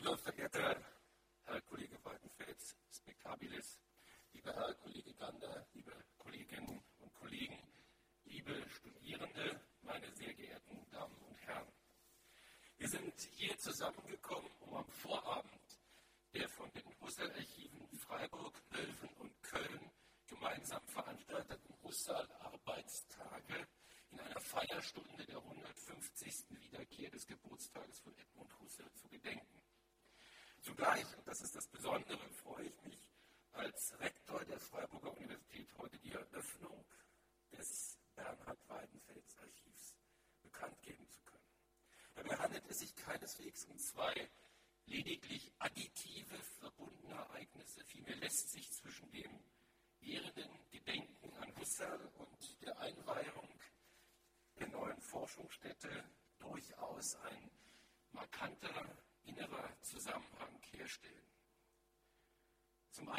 Lieber verehrter Herr Kollege Weidenfels, Spektabilis, lieber Herr Kollege Gander, liebe Kolleginnen und Kollegen, liebe Studierende, meine sehr geehrten Damen und Herren. Wir sind hier zusammengekommen, um am Vorabend der von den Husserl-Archiven Freiburg, Löwen und Köln gemeinsam veranstalteten Husserl-Arbeitstage in einer Feierstunde der 150. Wiederkehr des Geburtstages von Edmund Husserl zu gedenken. Zugleich, und das ist das Besondere, freue ich mich, als Rektor der Freiburger Universität heute die Eröffnung des Bernhard Weidenfels Archivs bekannt geben zu können. Dabei handelt es sich keineswegs um zwei lediglich additive verbundene Ereignisse. Vielmehr lässt sich zwischen dem ehrenden Gedenken an Husserl und der Einweihung der neuen Forschungsstätte durchaus ein markanter innerer Zusammenhang herstellen.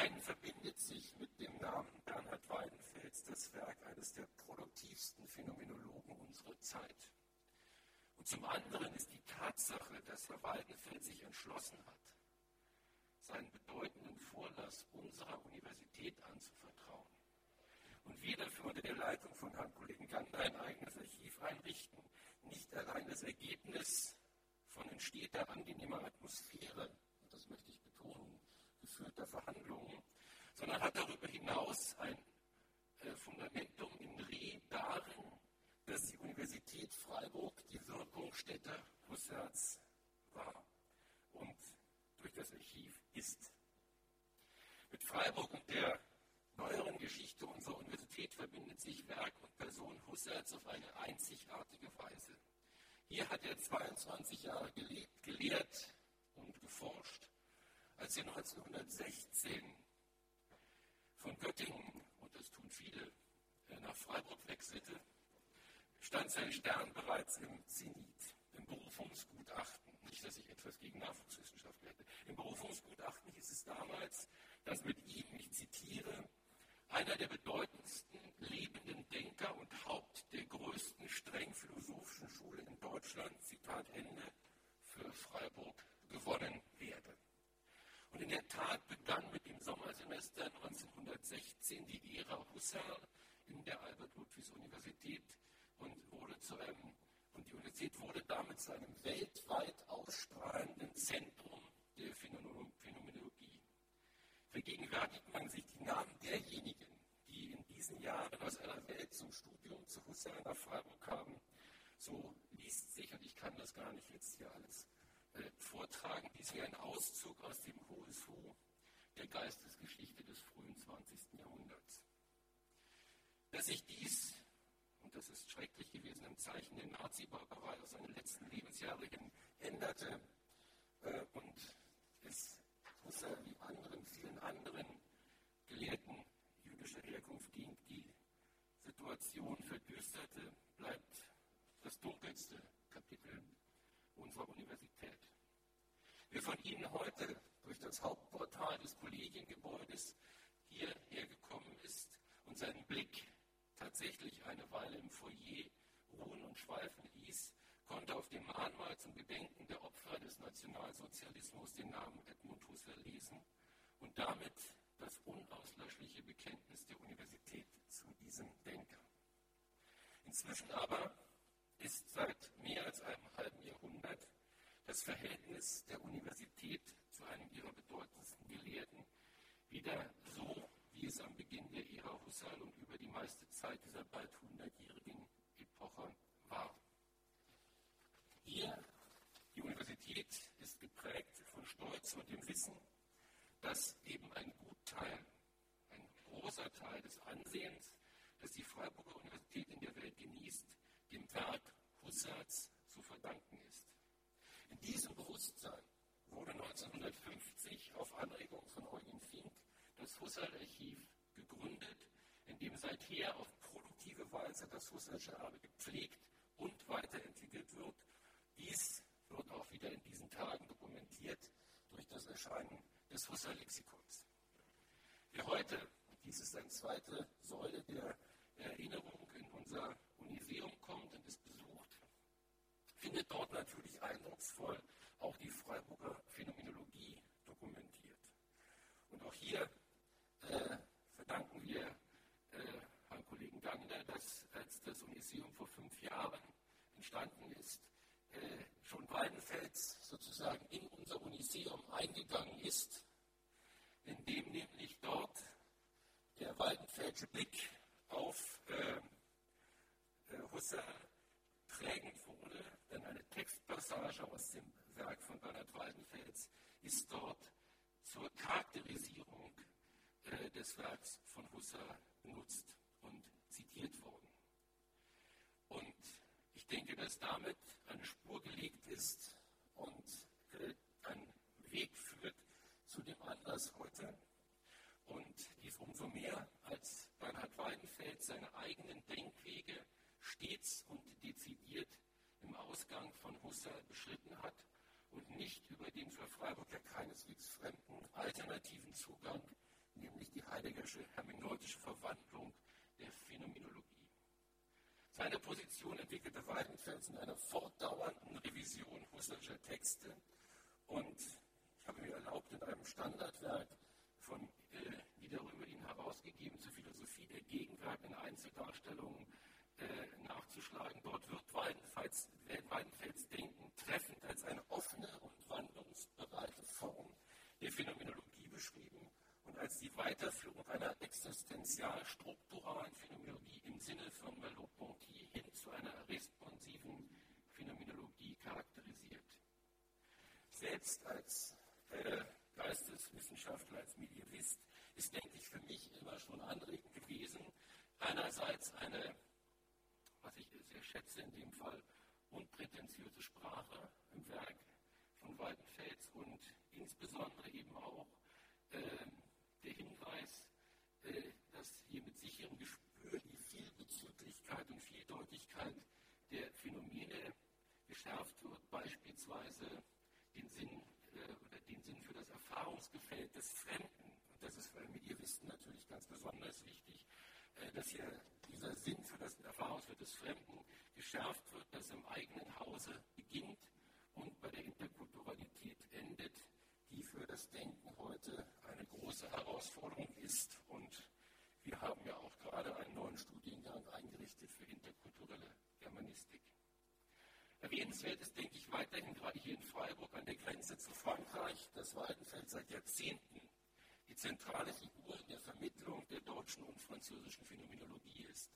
Einen verbindet sich mit dem Namen Bernhard Weidenfels das Werk eines der produktivsten Phänomenologen unserer Zeit. Und zum anderen ist die Tatsache, dass Herr Weidenfeld sich entschlossen hat, seinen bedeutenden Vorlass unserer Universität anzuvertrauen. Und wir dafür unter der Leitung von Herrn Kollegen Gander ein eigenes Archiv einrichten, nicht allein das Ergebnis von entsteter angenehmer Atmosphäre, und das möchte ich betonen, geführter Verhandlungen, sondern hat darüber hinaus ein äh, Fundamentum in Re darin, dass die Universität Freiburg die Wirkungsstätte Husserls war und durch das Archiv ist. Mit Freiburg und der neueren Geschichte unserer Universität verbindet sich Werk und Person Husserls auf eine einzigartige Weise. Hier hat er 22 Jahre gelebt, gelehrt und geforscht. Als er 1916 von Göttingen, und das tun viele, nach Freiburg wechselte, stand sein Stern bereits im Zenit, im Berufungsgutachten. Nicht, dass ich etwas gegen Nachwuchswissenschaftler hätte. Im Berufungsgutachten hieß es damals, dass mit ihm, ich zitiere, einer der bedeutendsten lebenden Denker und Haupt der größten streng philosophischen Schule in Deutschland, Zitat Ende, für Freiburg gewonnen werde. Und in der Tat begann mit dem Sommersemester 1916 die Ära Husserl in der Albert-Ludwigs-Universität und wurde zu einem, und die Universität wurde damit zu einem weltweit ausstrahlenden Zentrum der Phänomenologie. Vergegenwärtigt man sich die Namen derjenigen, die in diesen Jahren aus aller Welt zum Studium zu Husserl nach Freiburg kamen, so liest sich, und ich kann das gar nicht jetzt hier alles vortragen, wie ein Auszug aus dem Who der Geistesgeschichte des frühen 20. Jahrhunderts. Dass sich dies und das ist schrecklich gewesen, im Zeichen der Nazi-Barbarei aus seinen letzten Lebensjahren hin änderte äh, und es Husserl wie anderen, vielen anderen Gelehrten jüdischer Herkunft ging, die Situation verdüsterte, bleibt das dunkelste unserer Universität. Wer von Ihnen heute durch das Hauptportal des Kollegiengebäudes hierher gekommen ist und seinen Blick tatsächlich eine Weile im Foyer ruhen und schweifen ließ, konnte auf dem Mahnmal zum Gedenken der Opfer des Nationalsozialismus den Namen Edmund Husserl lesen und damit das unauslöschliche Bekenntnis der Universität zu diesem Denker. Inzwischen aber ist seit mehr als einem halben Jahrhundert das Verhältnis der Universität zu einem ihrer bedeutendsten Gelehrten wieder so wie es am Beginn der Ära Husserl und über die meiste Zeit dieser bald hundertjährigen Epoche war. Hier, die Universität ist geprägt von Stolz und dem Wissen, dass eben ein Gutteil, ein großer Teil des Ansehens, das die Freiburger Universität in der Welt genießt, dem Werk Husserls zu verdanken ist. In diesem Bewusstsein wurde 1950 auf Anregung von Eugen Fink das Husserl-Archiv gegründet, in dem seither auf produktive Weise das Husserlsche Erbe gepflegt und weiterentwickelt wird. Dies wird auch wieder in diesen Tagen dokumentiert durch das Erscheinen des Husserl-Lexikons. Wer heute, dies ist eine zweite Säule der Erinnerung in unser Museum kommt und es besucht, findet dort natürlich eindrucksvoll auch die Freiburger Phänomenologie dokumentiert. Und auch hier äh, verdanken wir äh, Herrn Kollegen Gander, dass als das Museum vor fünf Jahren entstanden ist, äh, schon Weidenfels sozusagen in unser Uniseum eingegangen ist, indem nämlich dort der Weidenfelsche Blick auf äh, Husserl prägend wurde, denn eine Textpassage aus dem Werk von Bernhard Weidenfels ist dort zur Charakterisierung äh, des Werks von Husserl benutzt und zitiert worden. Und ich denke, dass damit eine Spur gelegt ist und äh, ein Weg führt zu dem Anlass heute. Und dies umso mehr, als Bernhard Weidenfeld seine eigenen Denkwege stets und dezidiert im Ausgang von Husserl beschritten hat und nicht über den für Freiburg ja keineswegs fremden alternativen Zugang, nämlich die Heideggersche hermeneutische Verwandlung der Phänomenologie. Seine Position entwickelte Weidenfels in einer fortdauernden Revision Husserlscher Texte und ich habe mir erlaubt, in einem Standardwerk von äh, wiederum über ihn herausgegeben zur Philosophie der Gegenwart in Einzeldarstellungen äh, nachzuschlagen. Dort wird Weidenfels, Weidenfels Denken treffend als eine offene und wandlungsbereite Form der Phänomenologie beschrieben und als die Weiterführung einer existenzial-strukturalen Phänomenologie im Sinne von Merleau-Ponty hin zu einer responsiven Phänomenologie charakterisiert. Selbst als äh, Geisteswissenschaftler, als Medievist, ist, denke ich, für mich immer schon anregend gewesen, einerseits eine ich sehr schätze in dem Fall, unprätentiöse Sprache im Werk von Weidenfels und insbesondere eben auch äh, der Hinweis, äh, dass hier mit sicherem Gespür die Vielbezüglichkeit und Vieldeutigkeit der Phänomene geschärft wird, beispielsweise den Sinn äh, oder den Sinn für das Erfahrungsgefällt des Fremden. Und das ist für Medievisten natürlich ganz besonders wichtig, äh, dass hier dieser Sinn für das Erfahrungswert des Fremden geschärft wird, das im eigenen Hause beginnt und bei der Interkulturalität endet, die für das Denken heute eine große Herausforderung ist. Und wir haben ja auch gerade einen neuen Studiengang eingerichtet für interkulturelle Germanistik. Erwähnenswert ist, denke ich, weiterhin gerade hier in Freiburg an der Grenze zu Frankreich, das Weidenfeld seit Jahrzehnten die zentrale Figur in der Vermittlung der deutschen und französischen Phänomenologie ist.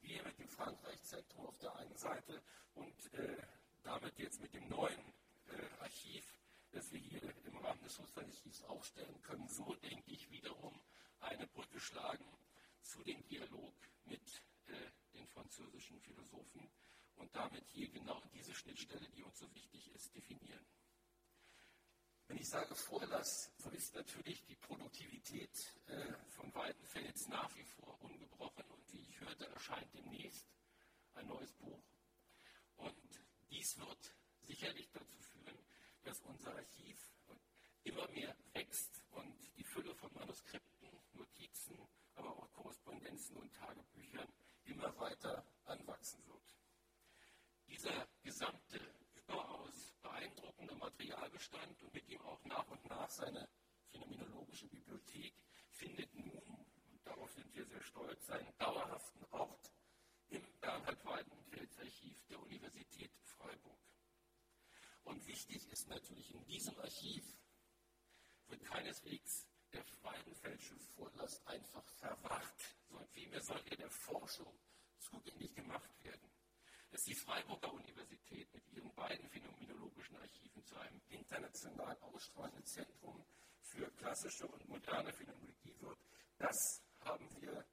Wir mit dem Frankreich-Zentrum auf der einen Seite und äh, damit jetzt mit dem neuen äh, Archiv, das wir hier im Rahmen des Husserl-Archivs aufstellen können, so denke ich wiederum eine Brücke schlagen zu dem Dialog mit äh, den französischen Philosophen und damit hier genau diese Schnittstelle, die uns so wichtig ist, definieren. Wenn ich sage Vorlass, so ist natürlich die Produktivität äh, von Weidenfels nach wie vor ungebrochen und wie ich hörte, erscheint demnächst ein neues Buch. Und dies wird sicherlich dazu führen, dass unser Archiv immer mehr wächst und die Fülle von Manuskripten, Notizen, aber auch Korrespondenzen und Tagebüchern immer weiter anwachsen wird. Dieser gesamte beeindruckender Materialbestand und mit ihm auch nach und nach seine phänomenologische Bibliothek findet nun, und darauf sind wir sehr stolz, seinen dauerhaften Ort im Bernhard Weidenfels Archiv der Universität Freiburg. Und wichtig ist natürlich in diesem Archiv wird keineswegs der Weidenfeldsche Vorlass einfach verwahrt, sondern vielmehr soll er der Forschung zugänglich gemacht werden dass die Freiburger Universität mit ihren beiden phänomenologischen Archiven zu einem international ausstrahlenden Zentrum für klassische und moderne Phänomenologie wird. Das haben wir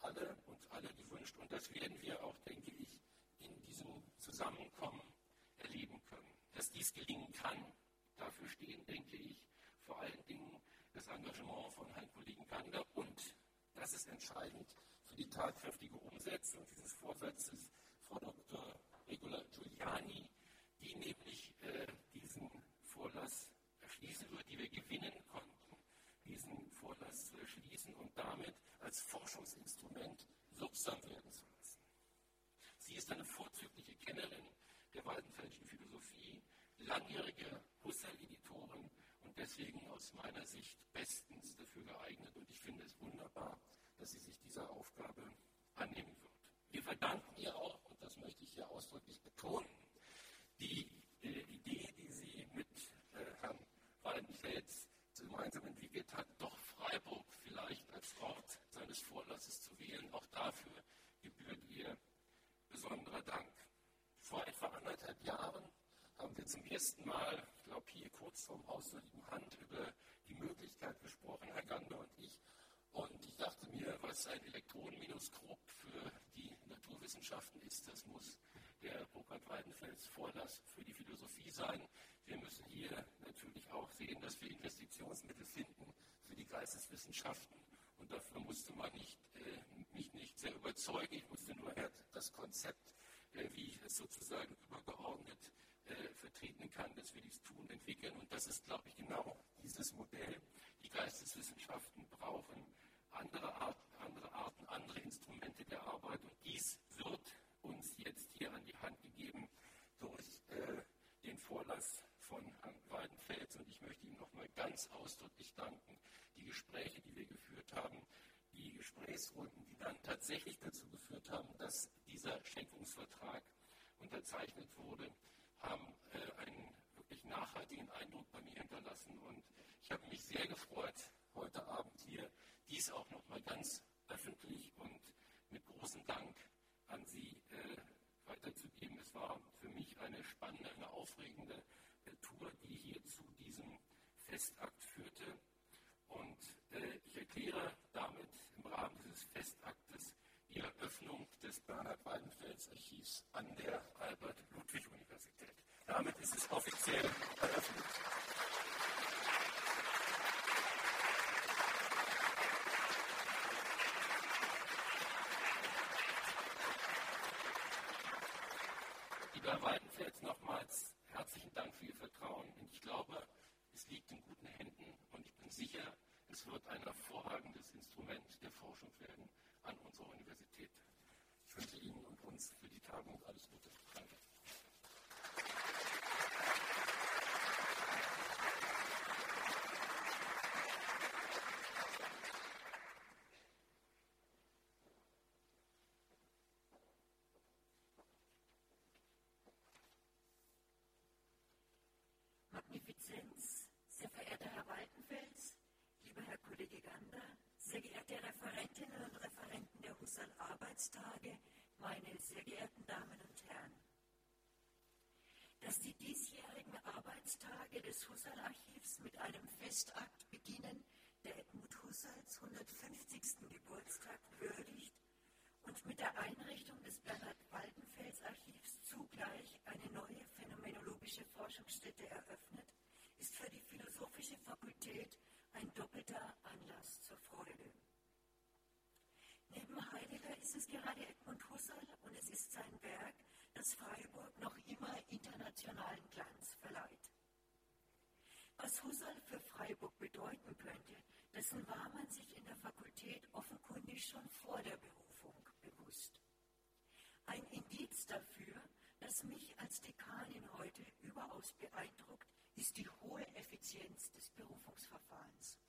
alle und alle gewünscht und das werden wir auch, denke ich, in diesem Zusammenkommen erleben können. Dass dies gelingen kann, dafür stehen, denke ich, vor allen Dingen das Engagement von Herrn Kollegen Gander und das ist entscheidend für die tatkräftige Umsetzung dieses Vorsatzes Frau Dr. Regula Giuliani, die nämlich äh, diesen Vorlass erschließen wird, die wir gewinnen konnten, diesen Vorlass zu erschließen und damit als Forschungsinstrument wirksam werden zu lassen. Sie ist eine vorzügliche Kennerin der Waldenfeldischen Philosophie, langjährige Husserl-Editorin und deswegen aus meiner Sicht bestens dafür geeignet. Und ich finde es wunderbar, dass sie sich dieser Aufgabe annehmen wird. Wir verdanken ihr auch und das möchte ich hier ausdrücklich betonen, die äh, Idee, die sie mit äh, Herrn Weidenfels gemeinsam entwickelt hat, doch Freiburg vielleicht als Ort seines Vorlasses zu wählen. Auch dafür gebührt ihr besonderer Dank. Vor etwa anderthalb Jahren haben wir zum ersten Mal, ich glaube hier kurz vorm Haus der Hand, über die Möglichkeit gesprochen, Herr Gander und ich. Und ich dachte mir, was ein Elektronenminoskop für die Naturwissenschaften ist, das muss der Burkhard Weidenfels Vorlass für die Philosophie sein. Wir müssen hier natürlich auch sehen, dass wir Investitionsmittel finden für die Geisteswissenschaften. Und dafür musste man nicht, äh, mich nicht sehr überzeugen. Ich musste nur das Konzept, äh, wie ich es sozusagen übergeordnet äh, vertreten kann, dass wir dies tun, entwickeln. Und das ist, glaube ich, genau dieses Modell. Die Geisteswissenschaften brauchen andere, Art, andere Arten, andere Instrumente der Arbeit. Und dies wird uns jetzt hier an die Hand gegeben durch äh, den Vorlass von Herrn Weidenfels. Und ich möchte ihm nochmal ganz ausdrücklich danken. Die Gespräche, die wir geführt haben, die Gesprächsrunden, die dann tatsächlich dazu geführt haben, dass dieser Schenkungsvertrag unterzeichnet wurde, haben äh, einen wirklich nachhaltigen Eindruck bei mir hinterlassen. Und ich habe mich sehr gefreut, heute Abend auch noch mal ganz öffentlich und mit großem Dank an Sie äh, weiterzugeben. Es war für mich eine spannende, eine aufregende äh, Tour, die hier zu diesem Festakt führte. Und äh, ich erkläre damit im Rahmen dieses Festaktes die Eröffnung des Bernhard Weidenfels Archivs an der Albert-Ludwig-Universität. Damit ist es offiziell eröffnet. Lieber Weidenfels, nochmals herzlichen Dank für Ihr Vertrauen. Und ich glaube, es liegt in guten Händen und ich bin sicher, es wird ein hervorragendes Instrument der Forschung werden an unserer Universität. Ich wünsche Ihnen und uns für die Tagung alles Gute. Danke. Magnifizenz, sehr verehrter Herr Waltenfels, lieber Herr Kollege Gander, sehr geehrte Referentinnen und Referenten der Husserl-Arbeitstage, meine sehr geehrten Damen und Herren. Dass die diesjährigen Arbeitstage des Husserl-Archivs mit einem Festakt beginnen, der Edmund Husserls 150. Geburtstag würdigt und mit der Einrichtung des Bernhard Waldenfels Archivs zugleich eine neue phänomenologische Forschungsstätte eröffnet, für die Philosophische Fakultät ein doppelter Anlass zur Freude. Neben Heidegger ist es gerade Edmund Husserl und es ist sein Werk, das Freiburg noch immer internationalen Glanz verleiht. Was Husserl für Freiburg bedeuten könnte, dessen war man sich in der Fakultät offenkundig schon vor der Berufung bewusst. Ein Indiz dafür, das mich als Dekanin heute überaus beeindruckt, ist die hohe Effizienz des Berufungsverfahrens.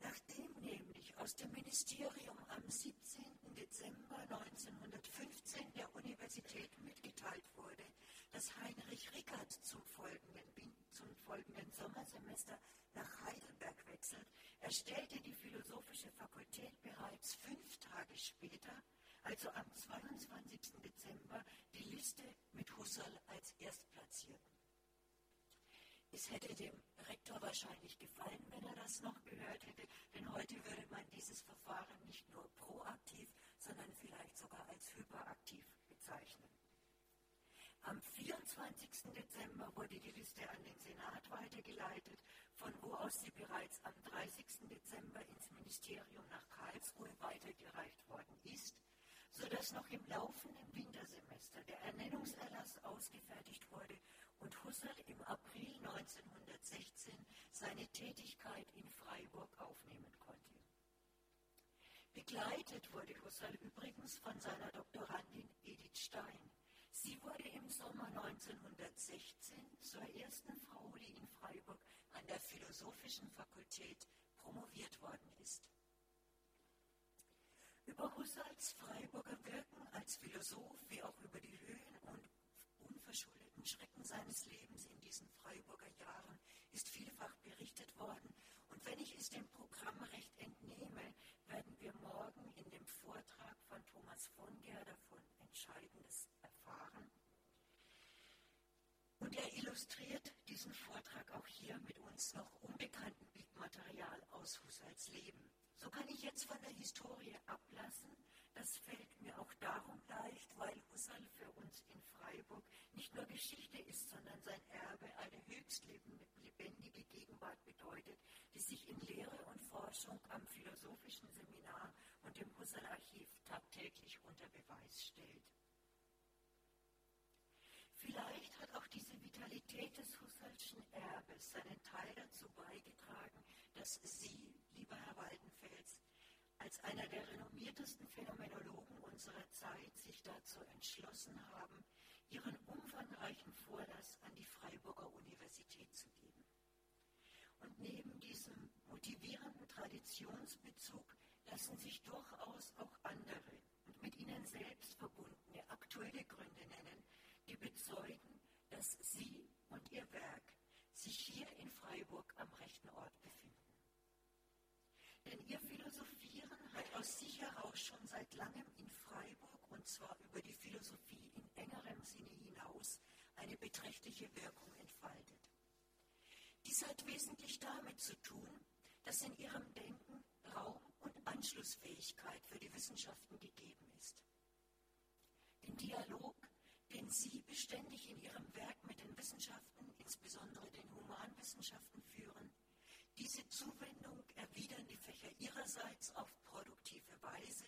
Nachdem nämlich aus dem Ministerium am 17. Dezember 1915 der Universität mitgeteilt wurde, dass Heinrich Rickert zum folgenden, zum folgenden Sommersemester nach Heidelberg wechselt, erstellte die Philosophische Fakultät bereits fünf Tage später, also am 22. Dezember, die Liste mit Husserl als Erstplatzierten. Es hätte dem Rektor wahrscheinlich gefallen, wenn er das noch gehört hätte, denn heute würde man dieses Verfahren nicht nur proaktiv, sondern vielleicht sogar als hyperaktiv bezeichnen. Am 24. Dezember wurde die Liste an den Senat weitergeleitet, von wo aus sie bereits am 30. Dezember ins Ministerium nach Karlsruhe weitergereicht worden ist, sodass noch im laufenden Wintersemester der Ernennungserlass ausgefertigt wurde und Husserl im April 1916 seine Tätigkeit in Freiburg aufnehmen konnte. Begleitet wurde Husserl übrigens von seiner Doktorandin Edith Stein. Sie wurde im Sommer 1916 zur ersten Frau, die in Freiburg an der Philosophischen Fakultät promoviert worden ist. Über Husserls Freiburger Wirken als Philosoph wie auch über die Höhen und unverschuldeten Schrecken seines Lebens in diesen Freiburger Jahren ist vielfach berichtet worden. Und wenn ich es dem Programm recht entnehme, werden wir morgen in dem Vortrag von Thomas von Ger davon Entscheidendes erfahren. Und er illustriert diesen Vortrag auch hier mit uns noch unbekannten Bildmaterial aus Husserls Leben. So kann ich jetzt von der Historie ablassen. Das fällt mir auch darum leicht, weil Husserl für uns in Freiburg nicht nur Geschichte ist, sondern sein Erbe eine höchst lebendige Gegenwart bedeutet, die sich in Lehre und Forschung am Philosophischen Seminar und dem Husserl-Archiv tagtäglich unter Beweis stellt. Vielleicht hat auch diese Vitalität des Husserlschen Erbes seinen Teil dazu beigetragen, dass Sie, lieber Herr Waldenfels, als einer der renommiertesten Phänomenologen unserer Zeit sich dazu entschlossen haben, Ihren umfangreichen Vorlass an die Freiburger Universität zu geben. Und neben diesem motivierenden Traditionsbezug lassen sich durchaus auch andere und mit ihnen selbst verbundene aktuelle Gründe nennen, die bezeugen, dass Sie und Ihr Werk sich hier in Freiburg am rechten Ort befinden. Denn Ihr Philosophieren hat aus sich heraus schon seit langem in Freiburg und zwar über die Philosophie in engerem Sinne hinaus eine beträchtliche Wirkung entfaltet. Dies hat wesentlich damit zu tun, dass in Ihrem Denken Raum und Anschlussfähigkeit für die Wissenschaften gegeben ist. Den Dialog den Sie beständig in Ihrem Werk mit den Wissenschaften, insbesondere den Humanwissenschaften, führen. Diese Zuwendung erwidern die Fächer Ihrerseits auf produktive Weise,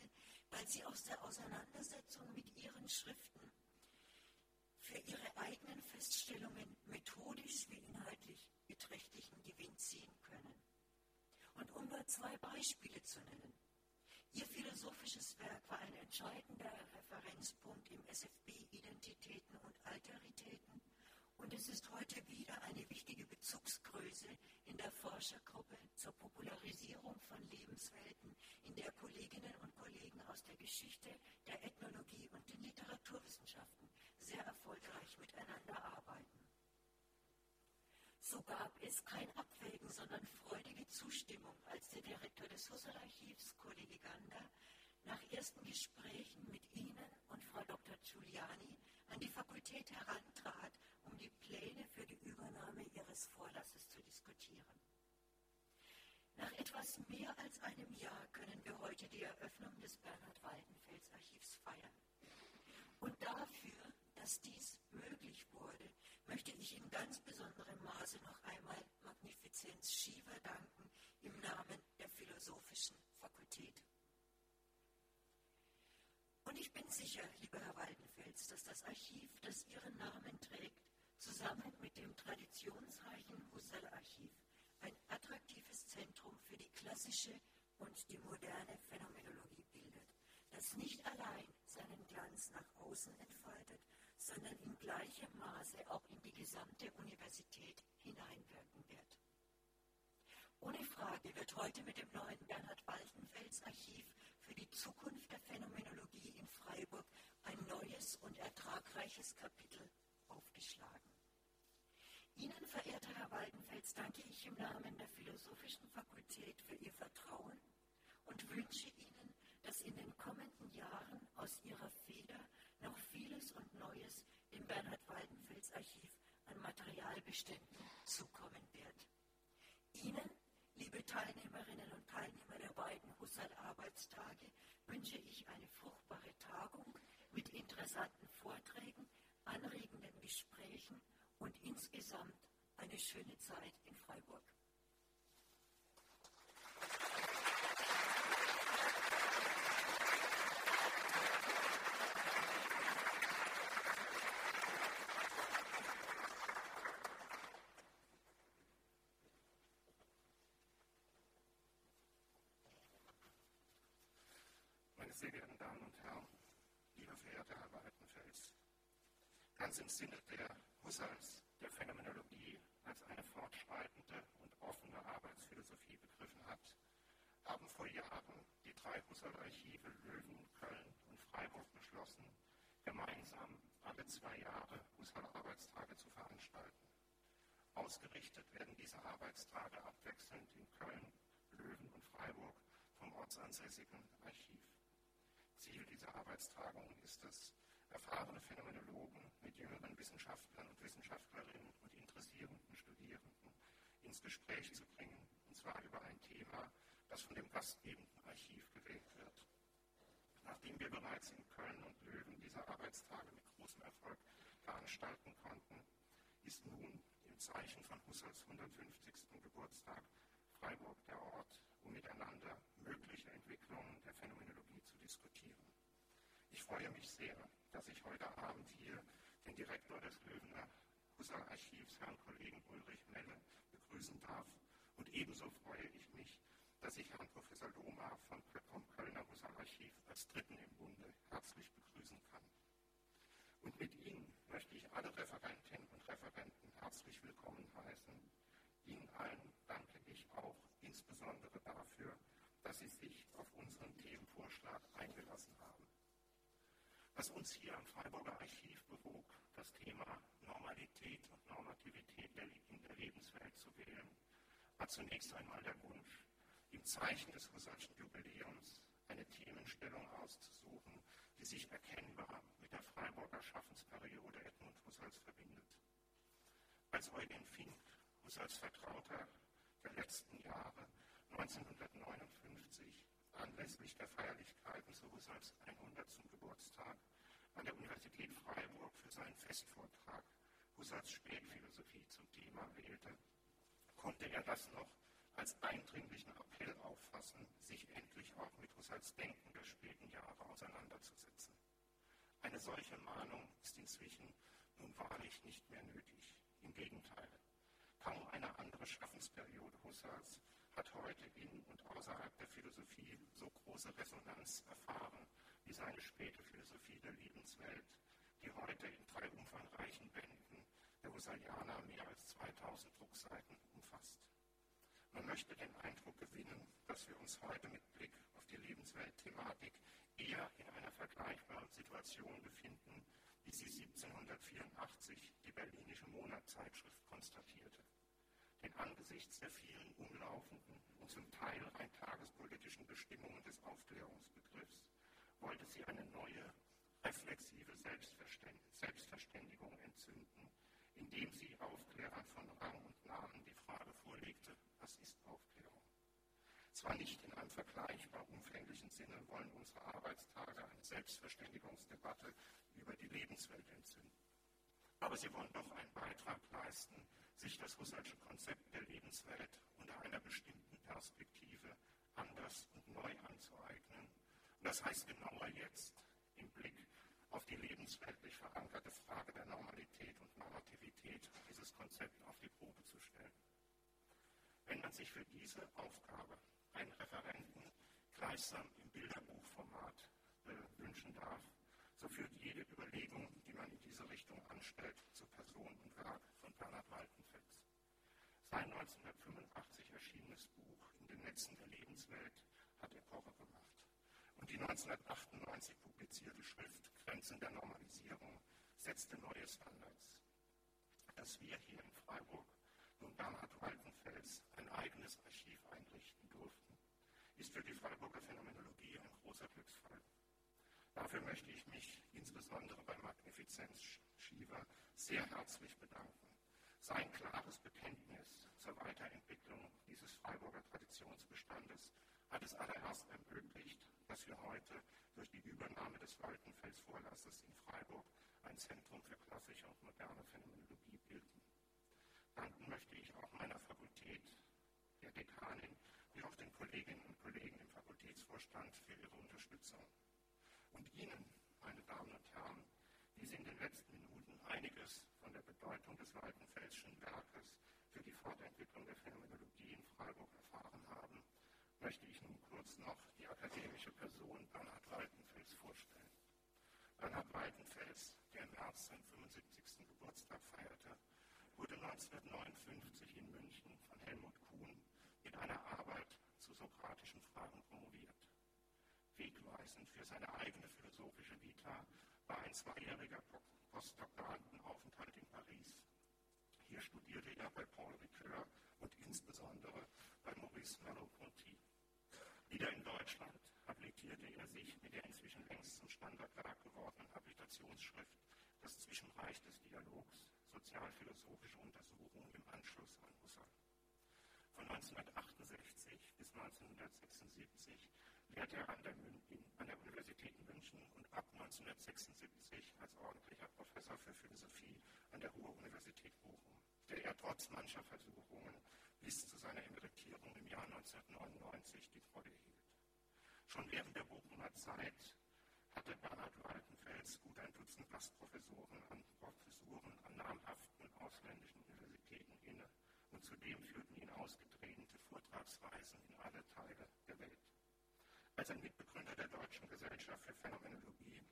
weil sie aus der Auseinandersetzung mit Ihren Schriften für Ihre eigenen Feststellungen methodisch wie inhaltlich beträchtlichen Gewinn ziehen können. Und um nur zwei Beispiele zu nennen. Ihr philosophisches Werk war ein entscheidender Referenzpunkt im SFB Identitäten und Alteritäten und es ist heute wieder eine wichtige Bezugsgröße in der Forschergruppe zur Popularisierung von Lebenswelten, in der Kolleginnen und Kollegen aus der Geschichte, der Ethnologie und den Literaturwissenschaften sehr erfolgreich miteinander arbeiten. So gab es kein Abwägen, sondern freudige Zustimmung, als der Direktor des Husserl-Archivs, Kollege Gander, nach ersten Gesprächen mit Ihnen und Frau Dr. Giuliani an die Fakultät herantrat, um die Pläne für die Übernahme Ihres Vorlasses zu diskutieren. Nach etwas mehr als einem Jahr können wir heute die Eröffnung des Bernhard Waldenfels Archivs feiern. Und dafür, dass dies möglich wurde, möchte ich in ganz besonderem Maße noch einmal Magnifizenz Shiva danken im Namen der Philosophischen Fakultät. Und ich bin sicher, lieber Herr Waldenfels, dass das Archiv, das Ihren Namen trägt, zusammen mit dem traditionsreichen Husserl-Archiv ein attraktives Zentrum für die klassische und die moderne Phänomenologie bildet, das nicht allein seinen Glanz nach außen entfaltet, sondern in gleichem Maße auch in die gesamte Universität hineinwirken wird. Ohne Frage wird heute mit dem neuen Bernhard Waltenfels Archiv für die Zukunft der Phänomenologie in Freiburg ein neues und ertragreiches Kapitel aufgeschlagen. Ihnen, verehrter Herr Waldenfels, danke ich im Namen der Philosophischen Fakultät für Ihr Vertrauen und wünsche Ihnen, dass in den kommenden Jahren aus Ihrer Feder noch vieles und Neues dem Bernhard Waldenfels Archiv an Materialbeständen zukommen wird. Ihnen, liebe Teilnehmerinnen und Teilnehmer der beiden Husserl-Arbeitstage, wünsche ich eine fruchtbare Tagung mit interessanten Vorträgen, anregenden Gesprächen und insgesamt eine schöne Zeit in Freiburg. Sehr geehrten Damen und Herren, lieber verehrter Herr Waltenfels, ganz im Sinne der Husserls, der Phänomenologie als eine fortschreitende und offene Arbeitsphilosophie begriffen hat, haben vor Jahren die drei Husserl-Archive Löwen, Köln und Freiburg beschlossen, gemeinsam alle zwei Jahre Husserl-Arbeitstage zu veranstalten. Ausgerichtet werden diese Arbeitstage abwechselnd in Köln, Löwen und Freiburg vom ortsansässigen Archiv. Ziel dieser Arbeitstagung ist es, erfahrene Phänomenologen mit jüngeren Wissenschaftlern und Wissenschaftlerinnen und interessierenden Studierenden ins Gespräch zu bringen, und zwar über ein Thema, das von dem gastgebenden Archiv gewählt wird. Nachdem wir bereits in Köln und Löwen diese Arbeitstage mit großem Erfolg veranstalten konnten, ist nun im Zeichen von Husserls 150. Geburtstag Freiburg der Ort, um miteinander mögliche Entwicklungen der Phänomenologie diskutieren. Ich freue mich sehr, dass ich heute Abend hier den Direktor des Löwener Husserl-Archivs, Herrn Kollegen Ulrich Melle, begrüßen darf. Und ebenso freue ich mich, dass ich Herrn Professor Lohmar vom Kölner Husserl-Archiv als Dritten im Bunde herzlich begrüßen kann. Und mit Ihnen möchte ich alle Referentinnen und Referenten herzlich willkommen heißen. Ihnen allen danke ich auch insbesondere dafür, dass Sie sich auf unseren Themenvorschlag eingelassen haben. Was uns hier am Freiburger Archiv bewog, das Thema Normalität und Normativität in der Lebenswelt zu wählen, war zunächst einmal der Wunsch, im Zeichen des Husserlschen Jubiläums eine Themenstellung auszusuchen, die sich erkennbar mit der Freiburger Schaffensperiode Edmund Husserls verbindet. Als Eugen Fink, Husserls Vertrauter der letzten Jahre, 1959 anlässlich der Feierlichkeiten zu Husserls 100. Geburtstag an der Universität Freiburg für seinen Festvortrag Husserls Spätphilosophie zum Thema wählte, konnte er das noch als eindringlichen Appell auffassen, sich endlich auch mit Husserls Denken der späten Jahre auseinanderzusetzen. Eine solche Mahnung ist inzwischen nun wahrlich nicht mehr nötig. Im Gegenteil. Kaum eine andere Schaffensperiode Husserls hat heute in und außerhalb der Philosophie so große Resonanz erfahren wie seine späte Philosophie der Lebenswelt, die heute in drei umfangreichen Bänden der Husserlianer mehr als 2000 Druckseiten umfasst. Man möchte den Eindruck gewinnen, dass wir uns heute mit Blick auf die Lebensweltthematik eher in einer vergleichbaren Situation befinden, wie sie 1784 die Berlinische Monatzeitschrift konstatierte. Denn angesichts der vielen umlaufenden und zum Teil rein tagespolitischen Bestimmungen des Aufklärungsbegriffs wollte sie eine neue, reflexive Selbstverständigung entzünden, indem sie Aufklärern von Rang und Namen die Frage vorlegte, was ist Aufklärung? Zwar nicht in einem vergleichbar umfänglichen Sinne wollen unsere Arbeitstage eine Selbstverständigungsdebatte über die Lebenswelt entzünden. Aber sie wollen doch einen Beitrag leisten, sich das Husserlsche Konzept der Lebenswelt unter einer bestimmten Perspektive anders und neu anzueignen. Und das heißt genauer jetzt im Blick auf die lebensweltlich verankerte Frage der Normalität und Normativität dieses Konzept auf die Probe zu stellen. Wenn man sich für diese Aufgabe einen Referenten gleichsam im Bilderbuchformat äh, wünschen darf, so führt jede Überlegung, die man in diese Richtung anstellt, zu Person und Werk von Bernhard Waltenfels. Sein 1985 erschienenes Buch In den Netzen der Lebenswelt hat Epoche gemacht. Und die 1998 publizierte Schrift Grenzen der Normalisierung setzte neue Standards. Dass wir hier in Freiburg nun Bernhard Waltenfels ein eigenes Archiv einrichten durften, ist für die Freiburger Phänomenologie ein großer Glücksfall. Dafür möchte ich mich insbesondere bei Magnifizenz Schiever sehr herzlich bedanken. Sein klares Bekenntnis zur Weiterentwicklung dieses Freiburger Traditionsbestandes hat es allererst ermöglicht, dass wir heute durch die Übernahme des Waltenfels Vorlasses in Freiburg ein Zentrum für klassische und moderne Phänomenologie bilden. Danken möchte ich auch meiner Fakultät, der Dekanin, wie auch den Kolleginnen und Kollegen im Fakultätsvorstand für ihre Unterstützung. Und Ihnen, meine Damen und Herren, die Sie in den letzten Minuten einiges von der Bedeutung des Waltenfelschen Werkes für die Fortentwicklung der Phänomenologie in Freiburg erfahren haben, möchte ich nun kurz noch die akademische Person Bernhard Waltenfels vorstellen. Bernhard Waltenfels, der im März seinen 75. Geburtstag feierte, wurde 1959 in München von Helmut Kuhn mit einer Arbeit zu sokratischen Fragen promoviert. Wegweisend für seine eigene philosophische Vita war ein zweijähriger Postdoktorandenaufenthalt in Paris. Hier studierte er bei Paul Ricoeur und insbesondere bei Maurice Merleau-Ponty. Wieder in Deutschland habilitierte er sich mit der inzwischen längst zum Standardwerk gewordenen Habilitationsschrift Das Zwischenreich des Dialogs, sozialphilosophische Untersuchungen im Anschluss an Husserl. Von 1968 bis 1976 lehrte er an der, an der Universität München und ab 1976 als ordentlicher Professor für Philosophie an der Ruhr-Universität Bochum, der er trotz mancher Versuchungen bis zu seiner Emeritierung im Jahr 1999 die Treue hielt. Schon während der Bochumer Zeit hatte Bernhard Waltenfels gut ein Dutzend Gastprofessoren an Professuren an namhaften ausländischen Universitäten inne und zudem führten ihn ausgedehnte Vortragsreisen in alle Teile der Welt. Als ein Mitbegründer der Deutschen Gesellschaft für Phänomenologie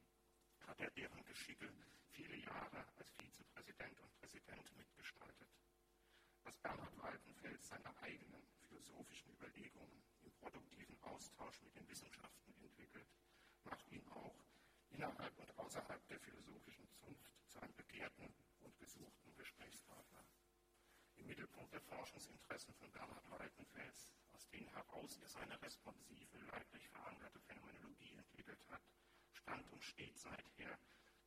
hat er deren Geschicke viele Jahre als Vizepräsident und Präsident mitgestaltet. Was Bernhard Waltenfels seine eigenen philosophischen Überlegungen im produktiven Austausch mit den Wissenschaften entwickelt, macht ihn auch innerhalb und außerhalb der philosophischen Zunft zu einem begehrten und gesuchten Gesprächspartner. Im Mittelpunkt der Forschungsinteressen von Bernhard Waltenfels, aus denen heraus er seine responsive, leiblich verankerte Phänomenologie entwickelt hat, stand und steht seither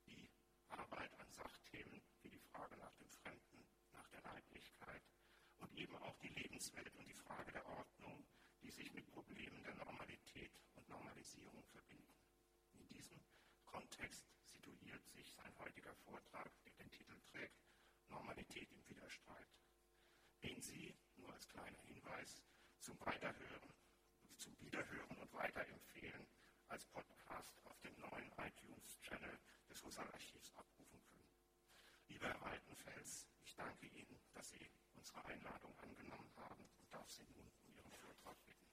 die Arbeit an Sachthemen wie die Frage nach dem Fremden, nach der Leiblichkeit und eben auch die Lebenswelt und die Frage der Ordnung, die sich mit Problemen der Normalität und Normalisierung verbinden. In diesem Kontext situiert sich sein heutiger Vortrag, der den Titel trägt, Normalität im Widerstreit, den Sie, nur als kleiner Hinweis, zum Weiterhören, zum Wiederhören und Weiterempfehlen als Podcast auf dem neuen iTunes-Channel des Husserl-Archivs abrufen können. Lieber Herr Waltenfels, ich danke Ihnen, dass Sie unsere Einladung angenommen haben und darf Sie nun um Ihren Vortrag bitten.